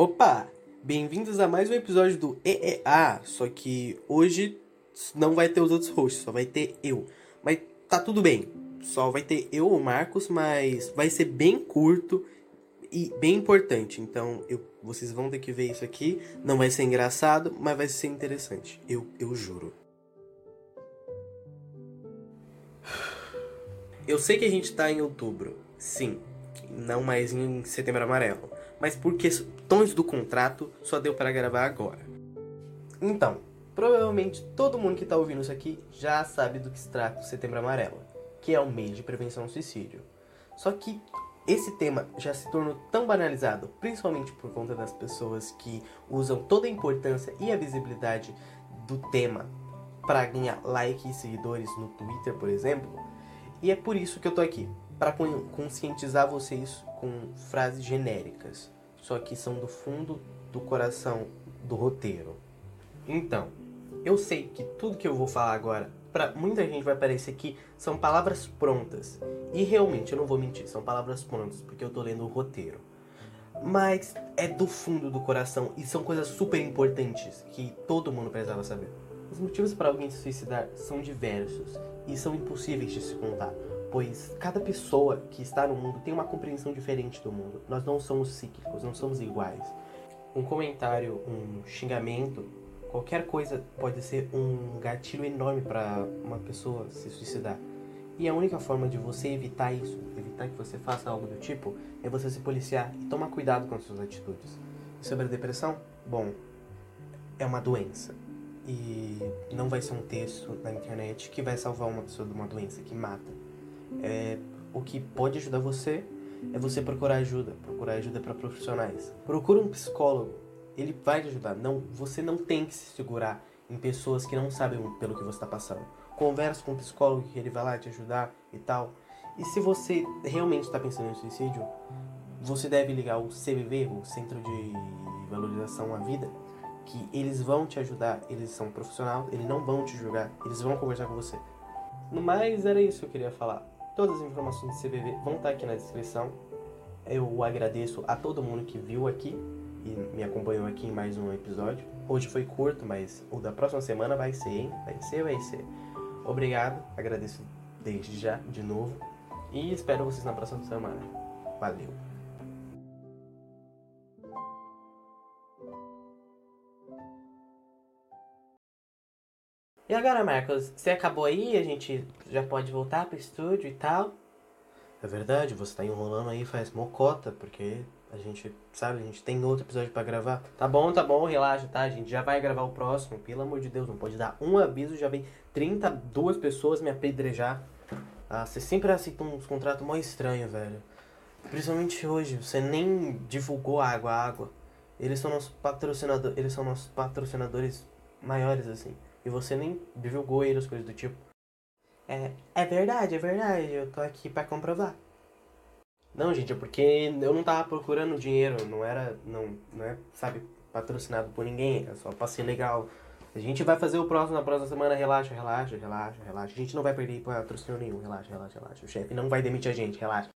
Opa! Bem-vindos a mais um episódio do EEA, só que hoje não vai ter os outros hosts, só vai ter eu. Mas tá tudo bem, só vai ter eu, o Marcos, mas vai ser bem curto e bem importante. Então eu, vocês vão ter que ver isso aqui. Não vai ser engraçado, mas vai ser interessante. Eu, eu juro. Eu sei que a gente tá em outubro, sim, não mais em setembro amarelo mas por questões do contrato só deu para gravar agora. Então, provavelmente todo mundo que está ouvindo isso aqui já sabe do que se trata o Setembro Amarelo, que é o mês de prevenção ao suicídio. Só que esse tema já se tornou tão banalizado, principalmente por conta das pessoas que usam toda a importância e a visibilidade do tema para ganhar like e seguidores no Twitter, por exemplo. E é por isso que eu tô aqui, para conscientizar vocês com frases genéricas, só que são do fundo do coração do roteiro. Então, eu sei que tudo que eu vou falar agora, para muita gente vai parecer que são palavras prontas. E realmente, eu não vou mentir, são palavras prontas, porque eu tô lendo o roteiro. Mas é do fundo do coração e são coisas super importantes que todo mundo precisava saber. Os motivos para alguém se suicidar são diversos e são impossíveis de se contar pois cada pessoa que está no mundo tem uma compreensão diferente do mundo. Nós não somos cíclicos, não somos iguais. Um comentário, um xingamento, qualquer coisa pode ser um gatilho enorme para uma pessoa se suicidar. E a única forma de você evitar isso, evitar que você faça algo do tipo, é você se policiar e tomar cuidado com as suas atitudes. E sobre a depressão? Bom, é uma doença. E não vai ser um texto na internet que vai salvar uma pessoa de uma doença que mata é, o que pode ajudar você é você procurar ajuda, procurar ajuda para profissionais. Procura um psicólogo, ele vai te ajudar. Não, você não tem que se segurar em pessoas que não sabem pelo que você está passando. Converse com um psicólogo que ele vai lá te ajudar e tal. E se você realmente está pensando em suicídio, você deve ligar o CVV, o Centro de Valorização à Vida, que eles vão te ajudar, eles são profissionais, eles não vão te julgar, eles vão conversar com você. No mais, era isso que eu queria falar. Todas as informações do CVV vão estar aqui na descrição. Eu agradeço a todo mundo que viu aqui e me acompanhou aqui em mais um episódio. Hoje foi curto, mas o da próxima semana vai ser, hein? Vai ser, vai ser. Obrigado, agradeço desde já, de novo. E espero vocês na próxima semana. Valeu! E agora, Marcos, você acabou aí? A gente já pode voltar pro estúdio e tal? É verdade, você tá enrolando aí faz mocota, porque a gente, sabe, a gente tem outro episódio para gravar. Tá bom, tá bom, relaxa, tá? A gente já vai gravar o próximo, pelo amor de Deus, não pode dar um aviso, já vem 32 pessoas me apedrejar. Ah, você sempre aceita uns contratos mó estranhos, velho. Principalmente hoje, você nem divulgou a água, a água. Eles são nossos patrocinadores, eles são nossos patrocinadores maiores, assim. E você nem divulgou ele, as coisas do tipo. É, é verdade, é verdade. Eu tô aqui para comprovar. Não, gente, é porque eu não tava procurando dinheiro, não era, não, não é, sabe, patrocinado por ninguém, é só pra ser legal. A gente vai fazer o próximo na próxima semana, relaxa, relaxa, relaxa, relaxa. A gente não vai perder patrocínio nenhum, relaxa, relaxa, relaxa. O chefe não vai demitir a gente, relaxa.